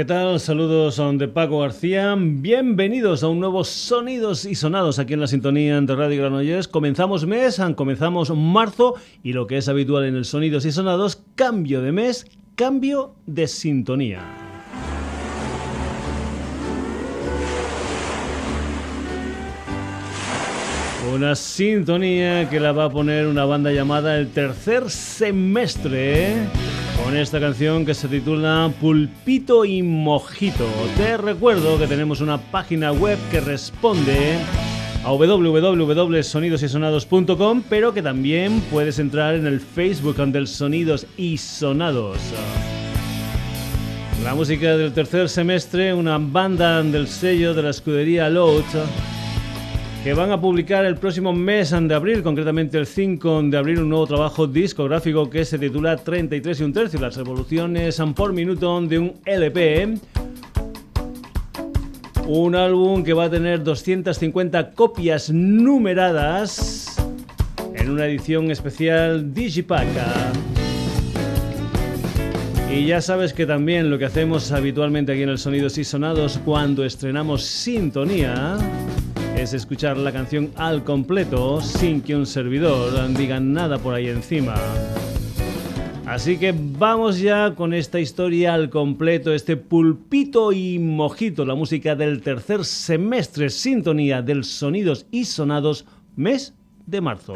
¿Qué tal? Saludos son de Paco García. Bienvenidos a un nuevo Sonidos y Sonados aquí en la sintonía de Radio Granollers. Comenzamos mes, comenzamos marzo y lo que es habitual en el Sonidos y Sonados, cambio de mes, cambio de sintonía. Una sintonía que la va a poner una banda llamada El Tercer Semestre con esta canción que se titula Pulpito y Mojito. Te recuerdo que tenemos una página web que responde a www.sonidosysonados.com, pero que también puedes entrar en el Facebook del Sonidos y Sonados. La música del tercer semestre, una banda del sello de la escudería Load que van a publicar el próximo mes de abril, concretamente el 5 de abril, un nuevo trabajo discográfico que se titula 33 y un tercio, las revoluciones por minuto de un LP. Un álbum que va a tener 250 copias numeradas en una edición especial Digipack. Y ya sabes que también lo que hacemos habitualmente aquí en el Sonidos y Sonados cuando estrenamos Sintonía es escuchar la canción al completo sin que un servidor diga nada por ahí encima. Así que vamos ya con esta historia al completo, este pulpito y mojito, la música del tercer semestre, sintonía del sonidos y sonados, mes de marzo.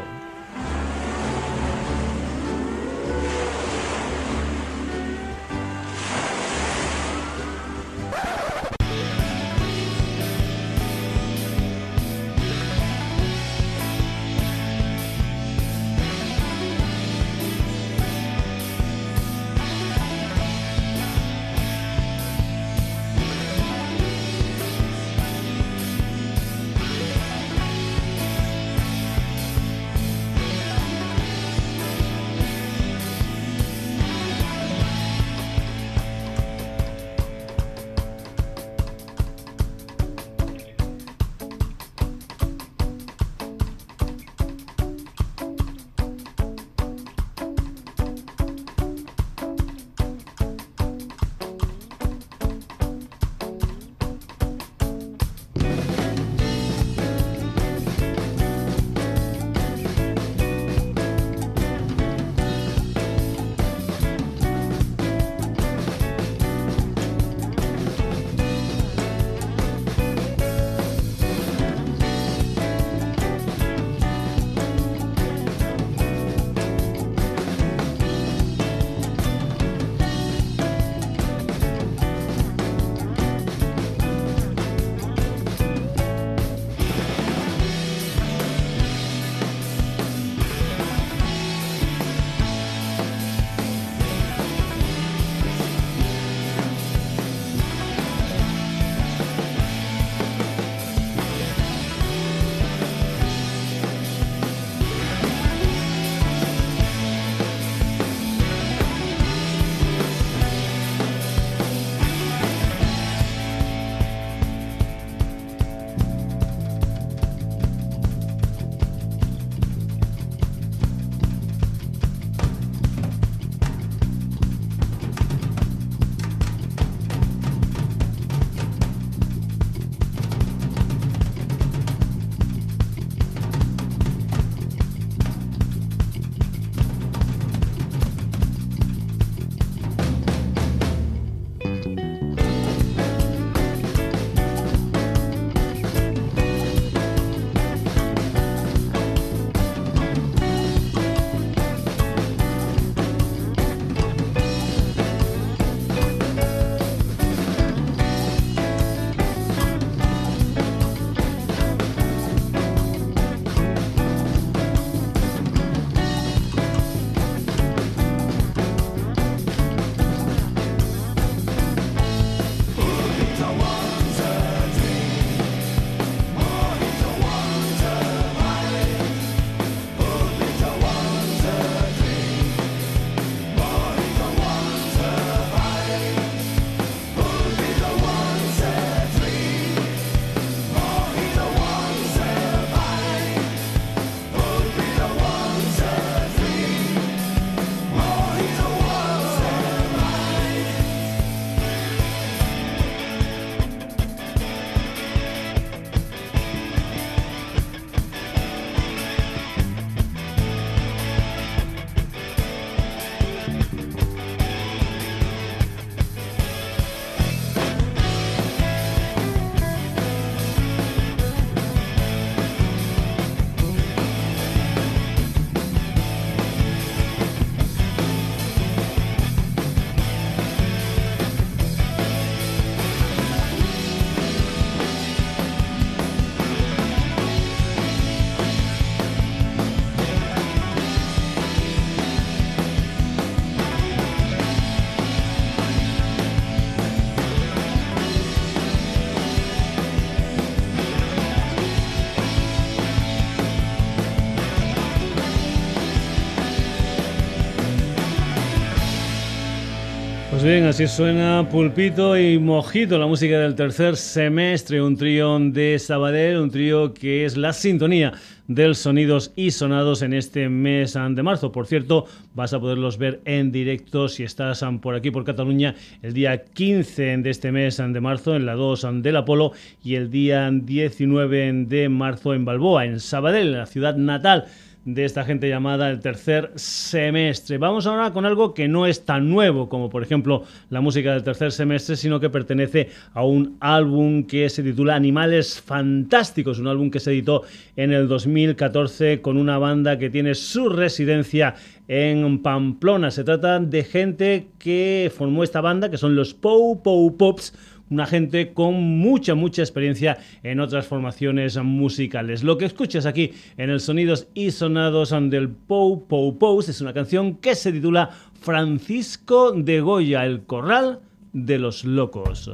Bien, así suena Pulpito y Mojito, la música del tercer semestre, un trío de Sabadell, un trío que es la sintonía del Sonidos y Sonados en este mes de marzo. Por cierto, vas a poderlos ver en directo si estás por aquí, por Cataluña, el día 15 de este mes de marzo en la 2 del Apolo y el día 19 de marzo en Balboa, en Sabadell, en la ciudad natal de esta gente llamada el tercer semestre. Vamos ahora con algo que no es tan nuevo como por ejemplo la música del tercer semestre, sino que pertenece a un álbum que se titula Animales Fantásticos, un álbum que se editó en el 2014 con una banda que tiene su residencia en Pamplona. Se trata de gente que formó esta banda, que son los Pou Pou Pops una gente con mucha, mucha experiencia en otras formaciones musicales. Lo que escuchas aquí en el Sonidos y Sonados del Pou Pou Pous es una canción que se titula Francisco de Goya, el corral de los locos.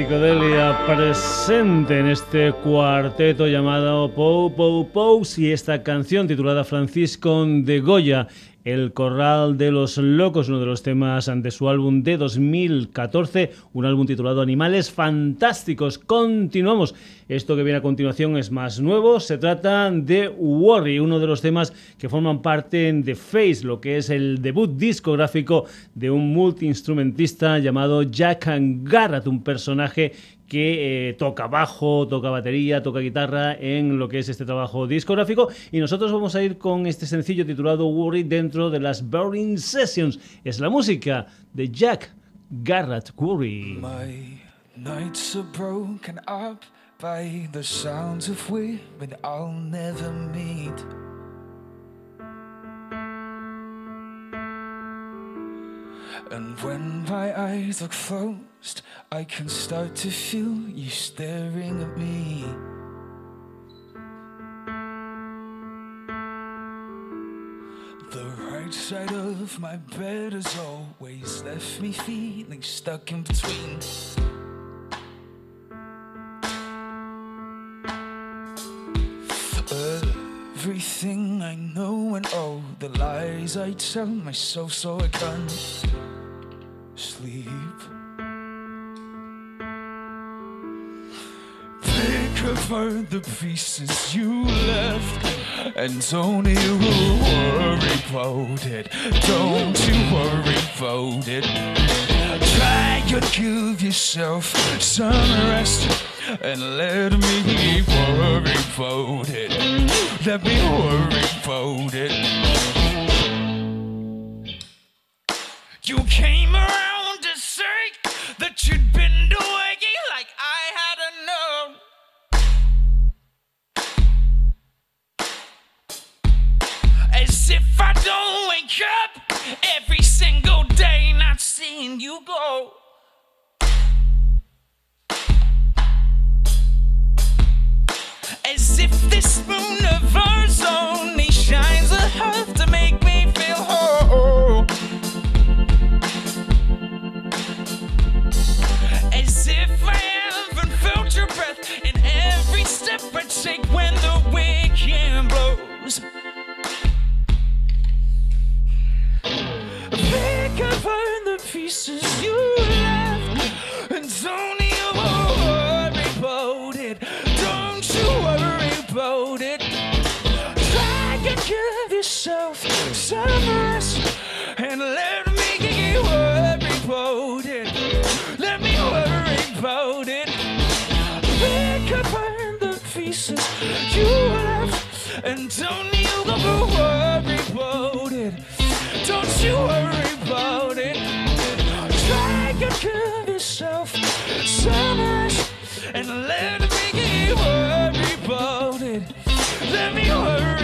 Psicodelia presente en este cuarteto llamado Pou Pou Pou y esta canción titulada Francisco de Goya el Corral de los Locos, uno de los temas de su álbum de 2014, un álbum titulado Animales Fantásticos. Continuamos. Esto que viene a continuación es más nuevo. Se trata de Worry, uno de los temas que forman parte de Face, lo que es el debut discográfico de un multiinstrumentista llamado Jack Garrett, un personaje que eh, toca bajo, toca batería, toca guitarra en lo que es este trabajo discográfico. Y nosotros vamos a ir con este sencillo titulado Worry dentro de las Burning Sessions. Es la música de Jack Garrett Worry. My nights are broken up by the sounds of women I'll never meet. And when my eyes are closed, I can start to feel you staring at me. The right side of my bed has always left me feeling stuck in between. Everything I know and all the lies I tell myself so I can't sleep. Pick apart the pieces you left, and don't you worry about it. Don't you worry about it. Try to give yourself some rest and let me worry about it. Let me worry about it. You came around been doing like I hadn't known. As if I don't wake up every single day not seeing you go. As if this universe only shines a half breath in every step I take when the wind blows. Pick up the pieces you and don't you go worry about it. Don't you worry about it. Try and give yourself some rest, and let me worry about it. Let me worry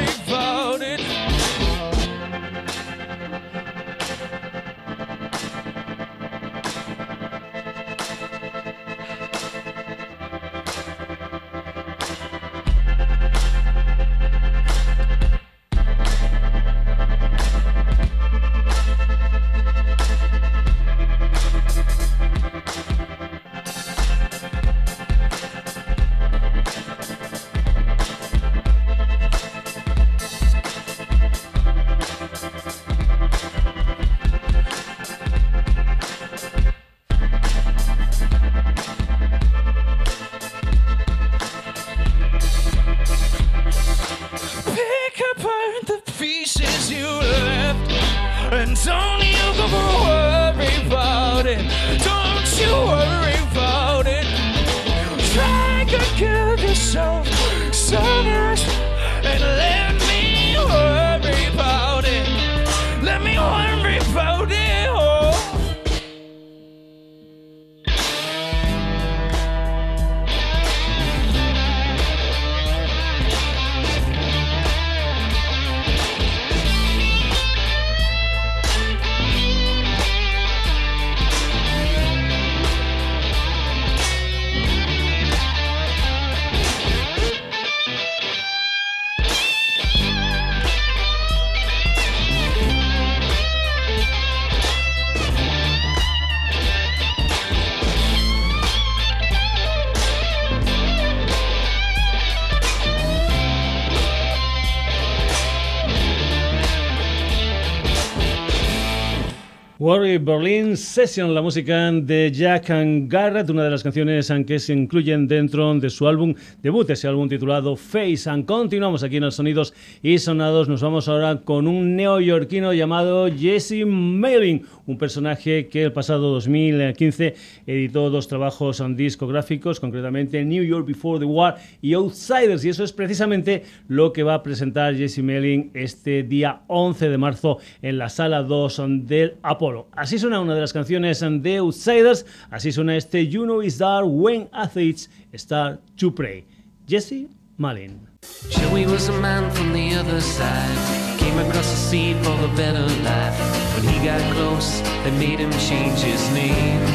Berlin Session, la música de Jack and Garrett, una de las canciones que se incluyen dentro de su álbum debut, ese álbum titulado Face. And continuamos aquí en los Sonidos y Sonados. Nos vamos ahora con un neoyorquino llamado Jesse Mailing, un personaje que el pasado 2015 editó dos trabajos discográficos, concretamente New York Before the War y Outsiders, y eso es precisamente lo que va a presentar Jesse Mailing este día 11 de marzo en la sala 2 del Apollo. Así suena una de las canciones de Outsiders, así suena este You Know Is Dark When Athletes Start to Pray. Jesse Malin. Joey was a man from the other side. Came across the sea for a better life. When he got close, they made him change his name.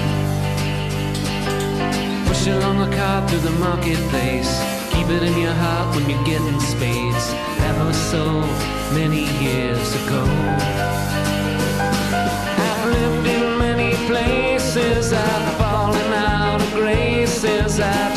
Push along a cart through the marketplace. Keep it in your heart when getting spades. So many years ago. I've fallen out of grace since I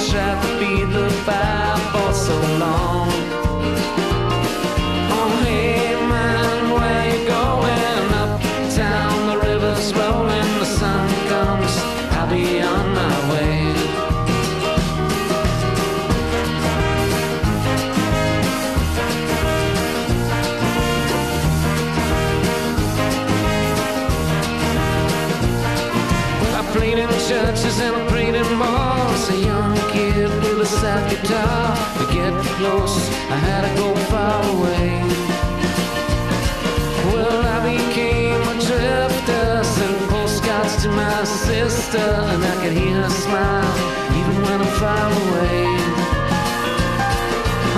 and I can hear her smile even when I'm far away.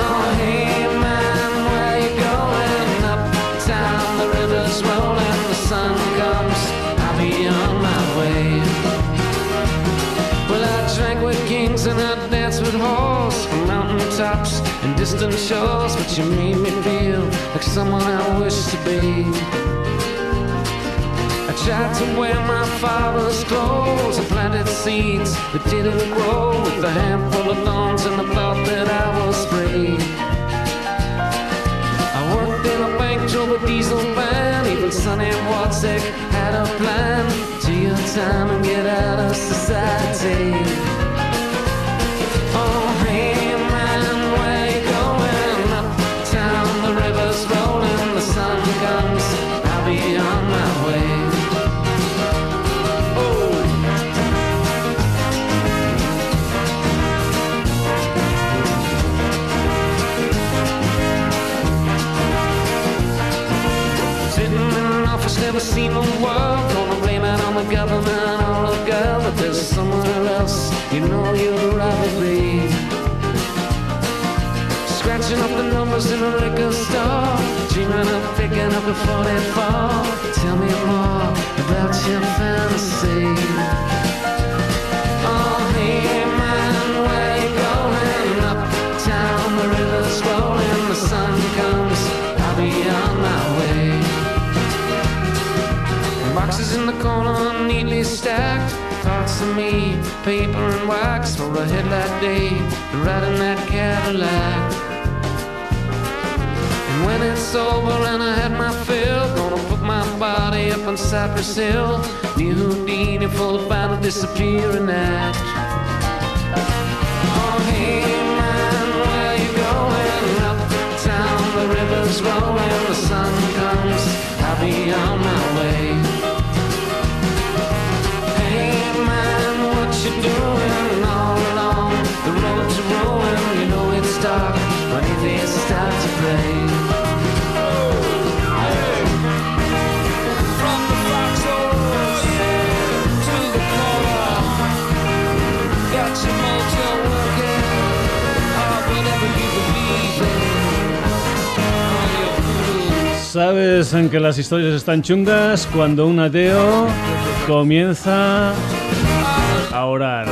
Oh, hey man, where you going? The river's the sun comes. I'll be on my way. Well, I drank with kings and I danced with mountain tops and distant shores, but you made me feel like someone I wish to be. Tried to wear my father's clothes. I planted seeds that didn't grow with a handful of thorns and the thought that I was free. I worked in a bank, drove a diesel van. Even Sonny Wadzick had a plan. To your time and get out of society. The in a liquor store, dreaming of picking up a 44. Tell me more about your fantasy. Oh, hey man, where you going? The river's the sun comes. I'll be on my way. Boxes in the corner, neatly stacked. Thoughts of me, paper and wax for a headlight day. Riding that Cadillac. When it's over and I had my fill, gonna put my body up on Cypress Hill. Near Houdini for the final disappearing act. Oh, hey man, where you going? Uptown, the river's rolling, the sun comes. I'll be on my way. Hey man, what you doing all along the road to ruin? You know it's dark when they start to pray. Sabes en que las historias están chungas cuando un ateo comienza a orar.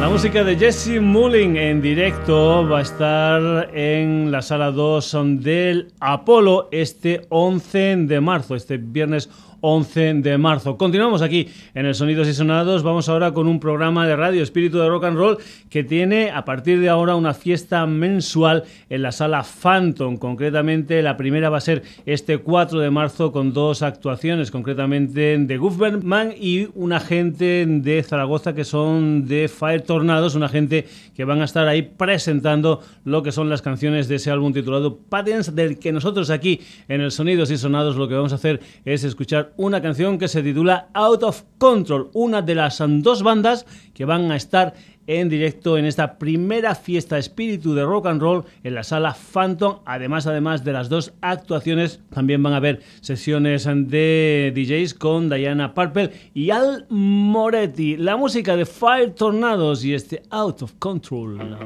La música de Jesse Mullin en directo va a estar en la sala 2 del Apolo este 11 de marzo, este viernes 11 de marzo. Continuamos aquí en el Sonidos y Sonados. Vamos ahora con un programa de radio Espíritu de Rock and Roll que tiene a partir de ahora una fiesta mensual en la sala Phantom. Concretamente, la primera va a ser este 4 de marzo con dos actuaciones, concretamente de Government y una gente de Zaragoza que son de Fire Tornados, una gente que van a estar ahí presentando lo que son las canciones de ese álbum titulado Patents, del que nosotros aquí en el Sonidos y Sonados lo que vamos a hacer es escuchar una canción que se titula Out of Control, una de las dos bandas que van a estar en directo en esta primera fiesta espíritu de rock and roll en la sala Phantom. Además, además de las dos actuaciones, también van a haber sesiones de DJs con Diana Purple y Al Moretti. La música de Fire Tornados y este Out of Control.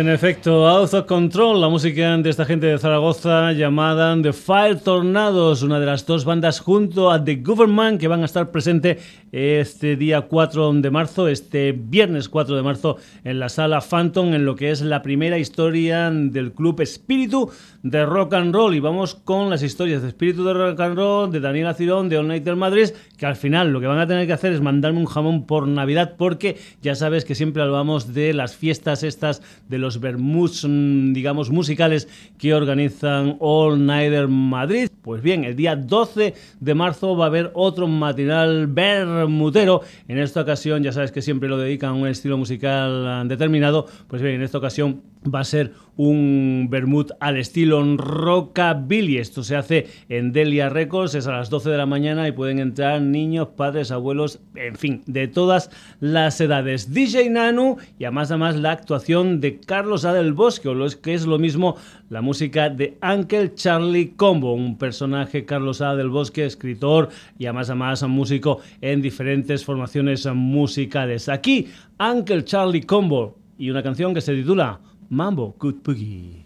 En efecto, Out of Control, la música de esta gente de Zaragoza llamada The Fire Tornados, una de las dos bandas junto a The Government que van a estar presente este día 4 de marzo, este viernes 4 de marzo en la sala Phantom en lo que es la primera historia del club Espíritu de Rock and Roll y vamos con las historias de Espíritu de Rock and Roll de Daniel Acirón, de All Nighter Madrid, que al final lo que van a tener que hacer es mandarme un jamón por Navidad porque ya sabes que siempre hablamos de las fiestas estas de los vermuts, mm, digamos, musicales que organizan All Nighter Madrid. Pues bien, el día 12 de marzo va a haber otro matinal bermutero. En esta ocasión, ya sabes que siempre lo dedican a un estilo musical ah, determinado. Pues bien, en esta ocasión va a ser un vermut al estilo rockabilly. Esto se hace en Delia Records, es a las 12 de la mañana y pueden entrar niños, padres, abuelos, en fin, de todas las edades. DJ Nanu y además además la actuación de Carlos A. del Bosque, o lo que es lo mismo la música de Uncle Charlie Combo, un personaje Carlos A. del Bosque, escritor y además además músico en diferentes formaciones musicales. Aquí Uncle Charlie Combo y una canción que se titula Mambo Good Boogie.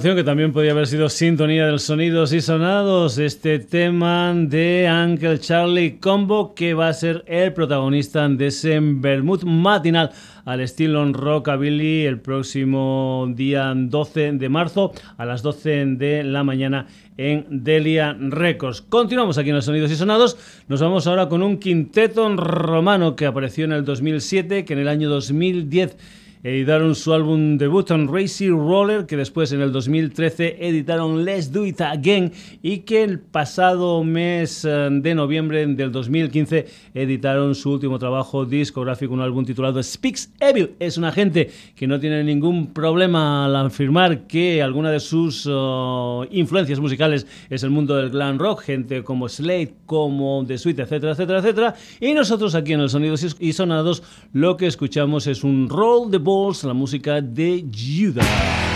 Canción que también podría haber sido sintonía de los sonidos y sonados. Este tema de Uncle Charlie Combo, que va a ser el protagonista de ese Bermud matinal al estilo rockabilly el próximo día 12 de marzo a las 12 de la mañana en Delia Records. Continuamos aquí en los sonidos y sonados. Nos vamos ahora con un quinteto romano que apareció en el 2007, que en el año 2010 editaron su álbum debut en Racy Roller, que después en el 2013 editaron Let's Do It Again y que el pasado mes eh, de noviembre del 2015 editaron su último trabajo discográfico, un álbum titulado Speaks Evil. Es una gente que no tiene ningún problema al afirmar que alguna de sus uh, influencias musicales es el mundo del glam rock, gente como Slade, como The Sweet, etcétera, etcétera, etcétera. Y nosotros aquí en el Sonidos y Sonados lo que escuchamos es un roll de la música de Judas.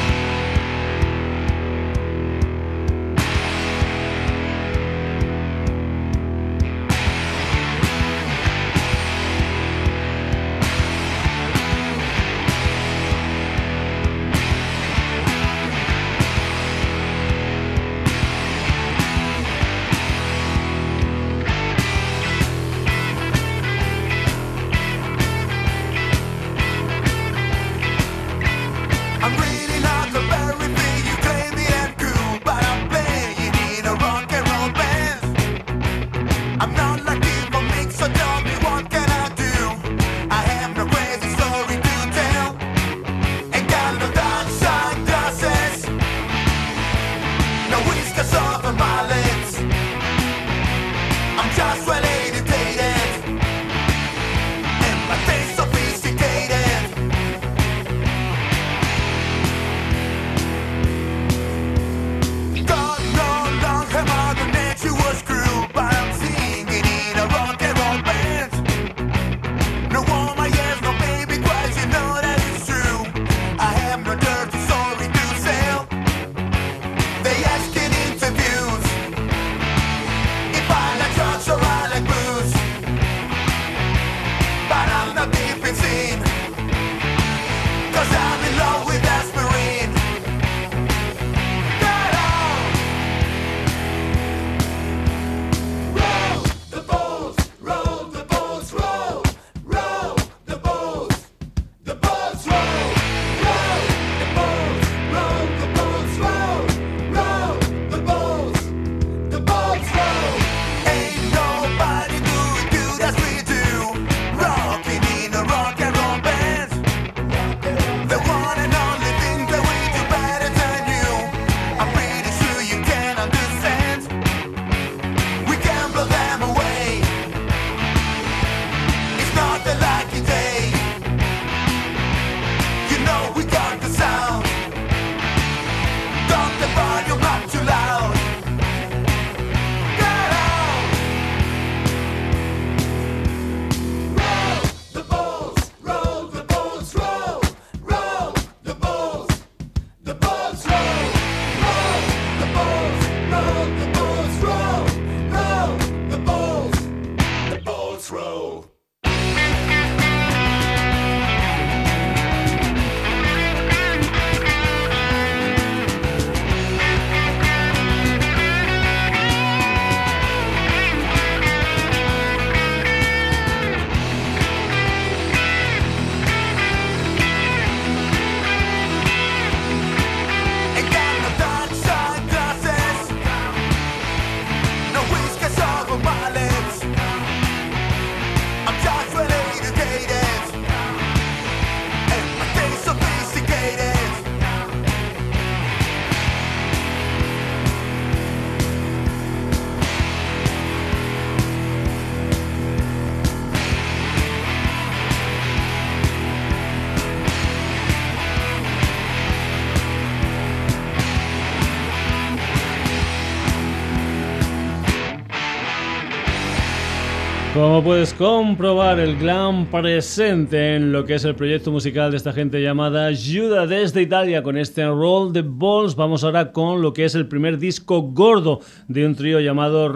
Como puedes comprobar, el gran presente en lo que es el proyecto musical de esta gente llamada Juda desde Italia con este Roll the Balls. Vamos ahora con lo que es el primer disco gordo de un trío llamado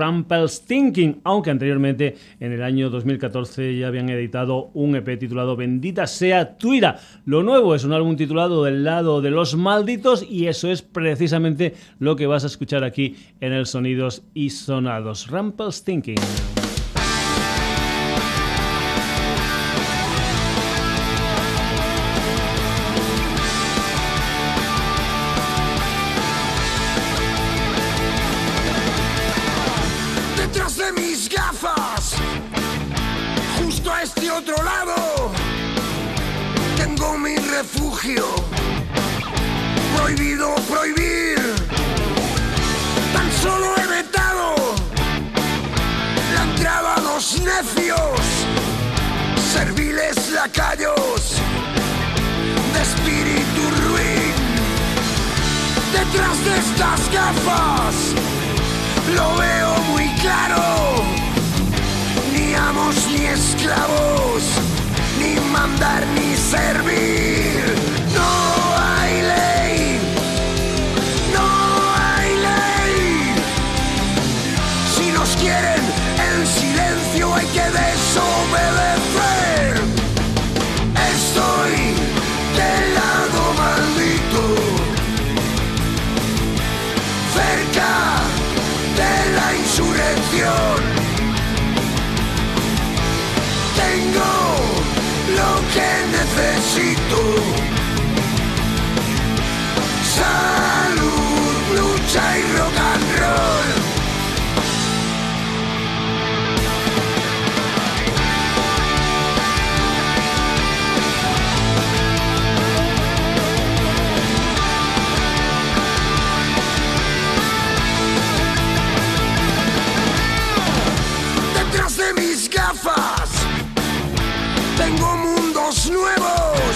Thinking, aunque anteriormente en el año 2014 ya habían editado un EP titulado Bendita sea Tuira. Lo nuevo es un álbum titulado Del lado de los malditos y eso es precisamente lo que vas a escuchar aquí en el Sonidos y Sonados. Thinking. Prohibido prohibir, tan solo he vetado. La entrada a los necios, serviles lacayos. De espíritu ruin. Detrás de estas gafas. Lo veo muy claro. Ni amos ni esclavos, ni mandar ni servir. Hay que desobedecer. Estoy del lado maldito, cerca de la insurrección. lo que necesito. Salud, tengo mundos nuevos,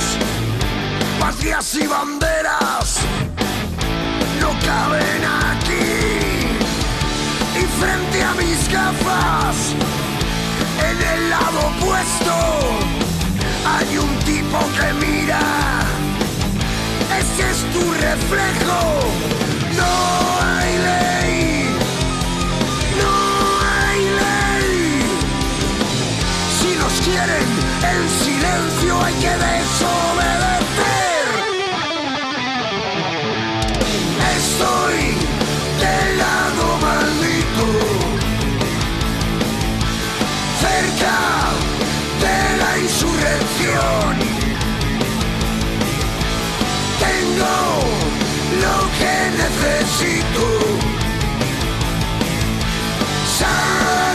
patrias y banderas no caben aquí. Y frente a mis gafas, en el lado opuesto, hay un tipo que mira. Ese es tu reflejo, no quieren en silencio hay que desobedecer. Estoy del lado maldito, cerca de la insurrección. Tengo lo que necesito. Salud,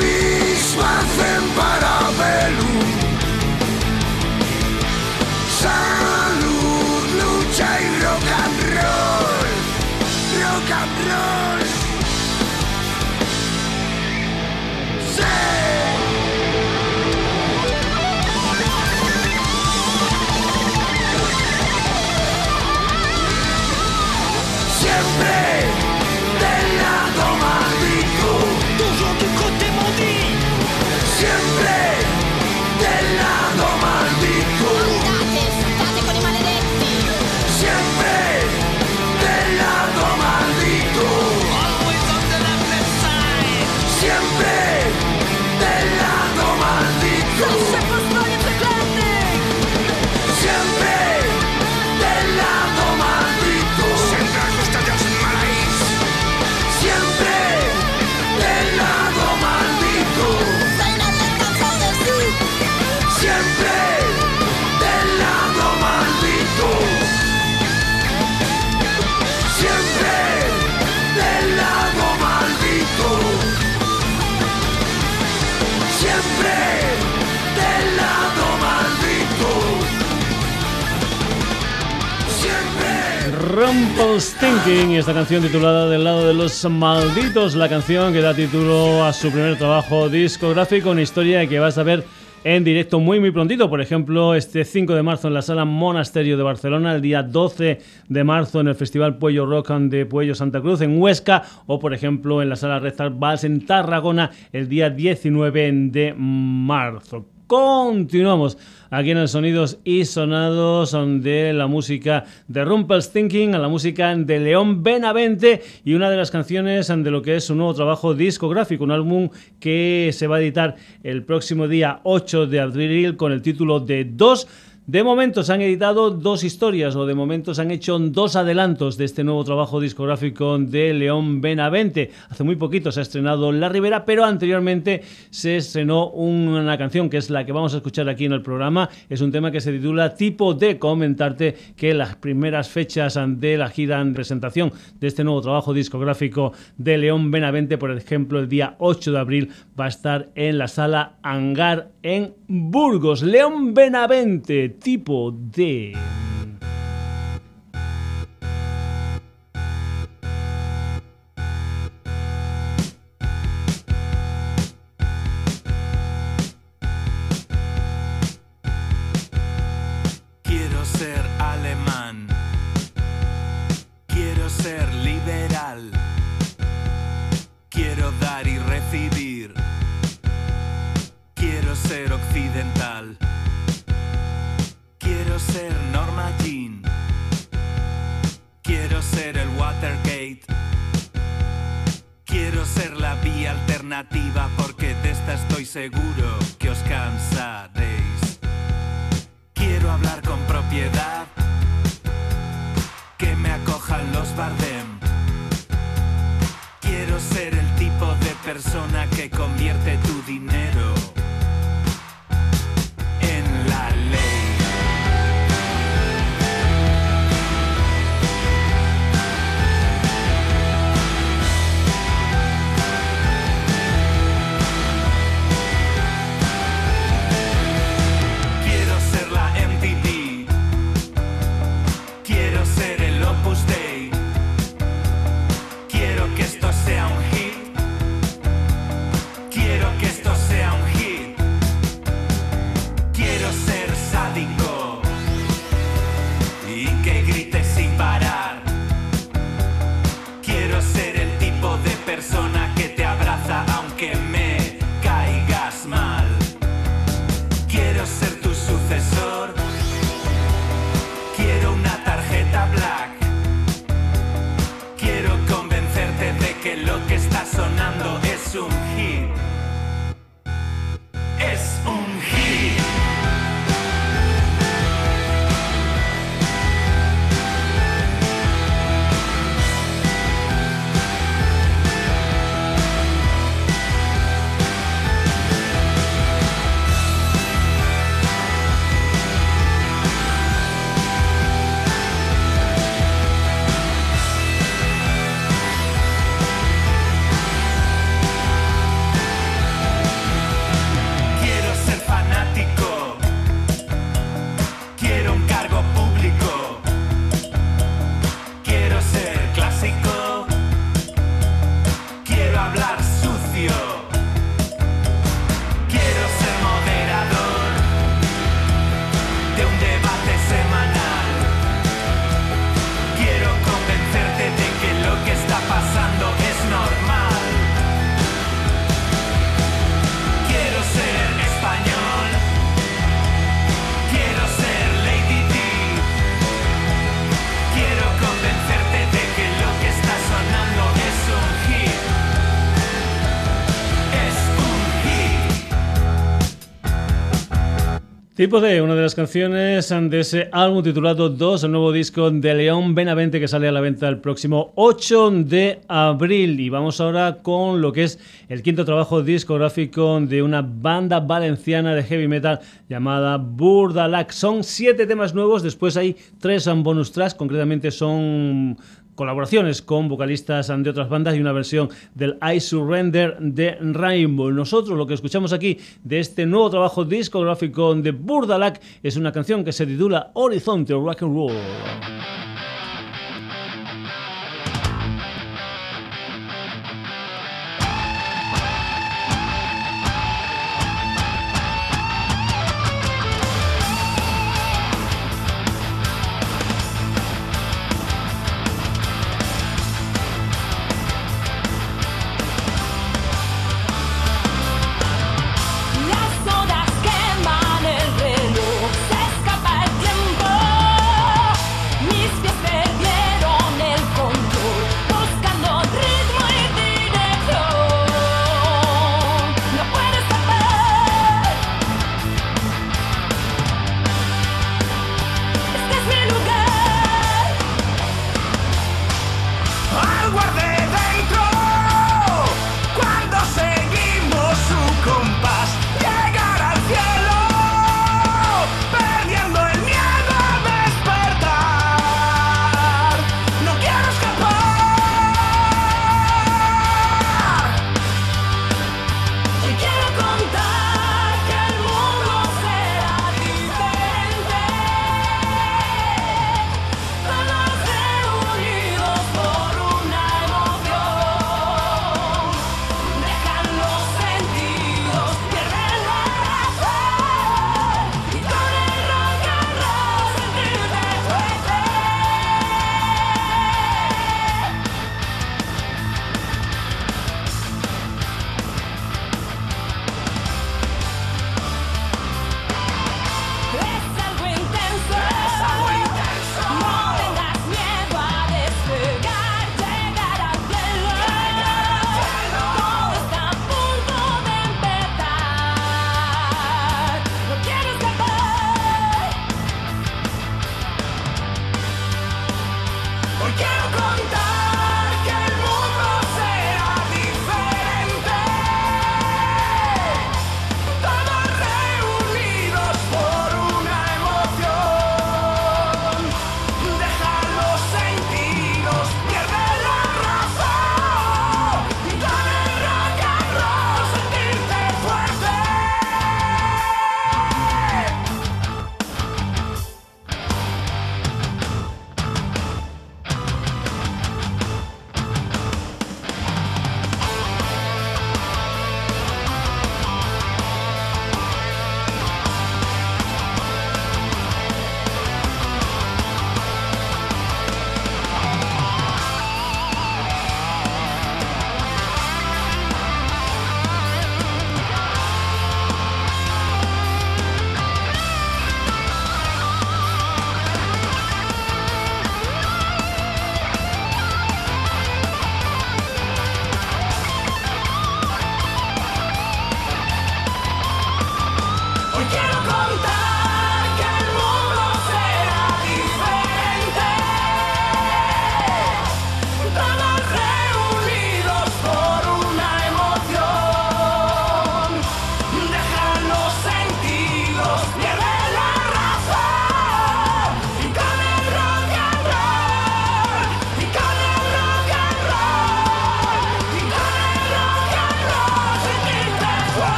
mis hacen para Belú. see Y esta canción titulada Del lado de los malditos, la canción que da título a su primer trabajo discográfico, una historia que vas a ver en directo muy muy prontito, por ejemplo, este 5 de marzo en la sala Monasterio de Barcelona, el día 12 de marzo en el Festival Puello Rock de Puello Santa Cruz en Huesca o por ejemplo en la sala Red Vals en Tarragona el día 19 de marzo. Continuamos aquí en el Sonidos y Sonados de la música de Rumpelstiltskin a la música de León Benavente y una de las canciones de lo que es su nuevo trabajo discográfico, un álbum que se va a editar el próximo día 8 de abril con el título de Dos de momento se han editado dos historias o de momento se han hecho dos adelantos de este nuevo trabajo discográfico de León Benavente. Hace muy poquito se ha estrenado La Ribera, pero anteriormente se estrenó una canción que es la que vamos a escuchar aquí en el programa. Es un tema que se titula Tipo de comentarte que las primeras fechas de la gira en presentación de este nuevo trabajo discográfico de León Benavente, por ejemplo, el día 8 de abril va a estar en la sala Hangar en Burgos. León Benavente tipo de... Tipo de una de las canciones de ese álbum titulado Dos, el nuevo disco de León Benavente que sale a la venta el próximo 8 de abril. Y vamos ahora con lo que es el quinto trabajo discográfico de una banda valenciana de heavy metal llamada Burdalac. Son siete temas nuevos, después hay tres bonus tracks, concretamente son colaboraciones con vocalistas de otras bandas y una versión del I Surrender de Rainbow. Nosotros lo que escuchamos aquí de este nuevo trabajo discográfico de Burdalac es una canción que se titula Horizonte Rock and Roll.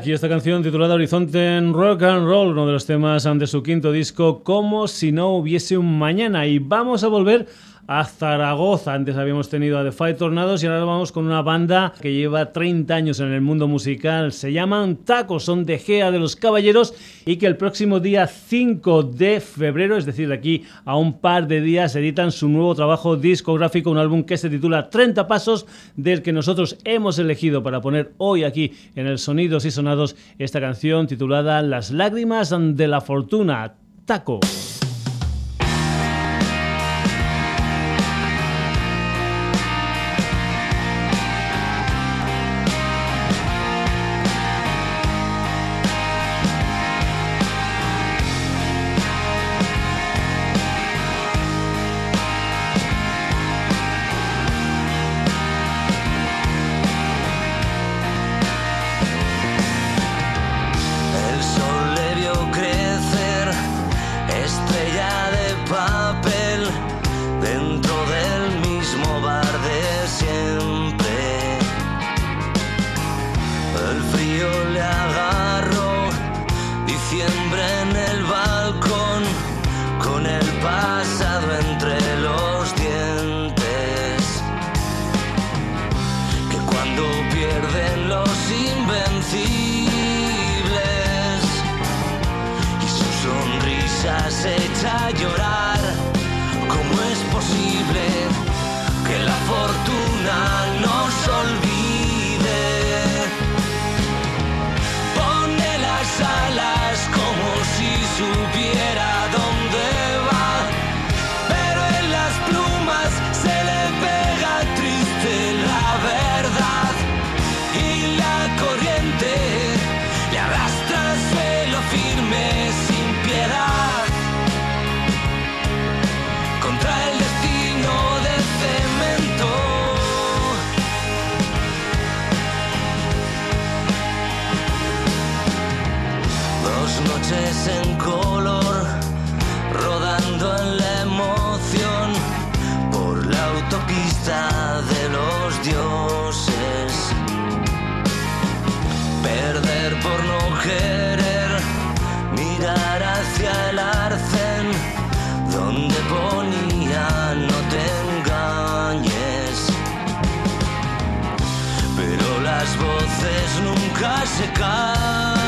Burdalak y esta canción titulada Horizonte en Rock and Roll, uno de los temas de su quinto disco, Como si no hubiese un mañana. Y vamos a volver Zaragoza. Antes habíamos tenido a The Five Tornados y ahora vamos con una banda que lleva 30 años en el mundo musical. Se llaman Tacos, son de Gea de los Caballeros y que el próximo día 5 de febrero, es decir, de aquí a un par de días, editan su nuevo trabajo discográfico, un álbum que se titula 30 Pasos, del que nosotros hemos elegido para poner hoy aquí en el Sonidos y Sonados esta canción titulada Las lágrimas de la fortuna. Taco. Pierden los invencibles. Y su sonrisa se echa a llorar, chegar.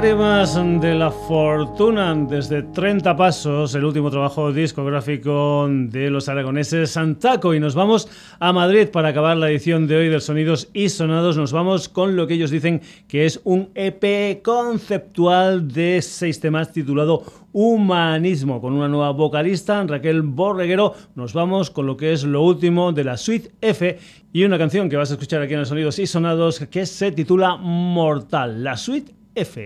Lágrimas de la fortuna desde 30 pasos, el último trabajo discográfico de los aragoneses Santaco. Y nos vamos a Madrid para acabar la edición de hoy del Sonidos y Sonados. Nos vamos con lo que ellos dicen que es un EP conceptual de seis temas titulado Humanismo, con una nueva vocalista, Raquel Borreguero. Nos vamos con lo que es lo último de la Suite F y una canción que vas a escuchar aquí en los Sonidos y Sonados que se titula Mortal, la Suite F.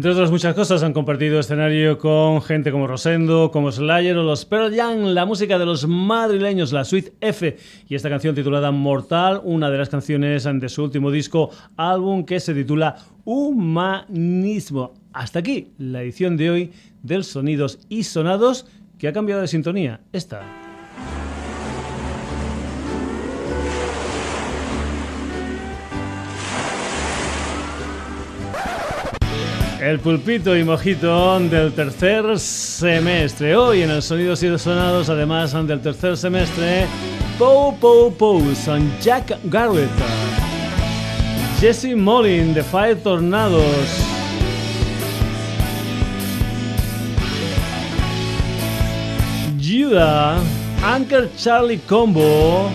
Entre otras muchas cosas, han compartido escenario con gente como Rosendo, como Slayer o los Pearl Jam, la música de los madrileños, la Suite F, y esta canción titulada Mortal, una de las canciones de su último disco, álbum que se titula Humanismo. Hasta aquí la edición de hoy del Sonidos y Sonados, que ha cambiado de sintonía. Esta. El pulpito y mojito del tercer semestre. Hoy en el Sonidos y Sonados, además del tercer semestre, Pow Pow Pow son Jack Garrett, Jesse Molin de Fire Tornados, Judah, Anker Charlie Combo,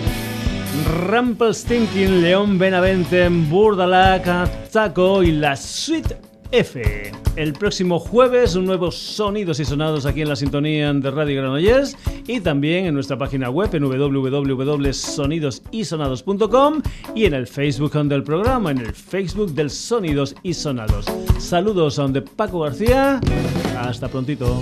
Stinking, León Benavente, Burdalac, Taco y la Sweet F. El próximo jueves, un nuevo Sonidos y Sonados aquí en la sintonía de Radio Granollers y también en nuestra página web en www.sonidosysonados.com y en el Facebook del programa, en el Facebook del Sonidos y Sonados. Saludos a de Paco García. Hasta prontito.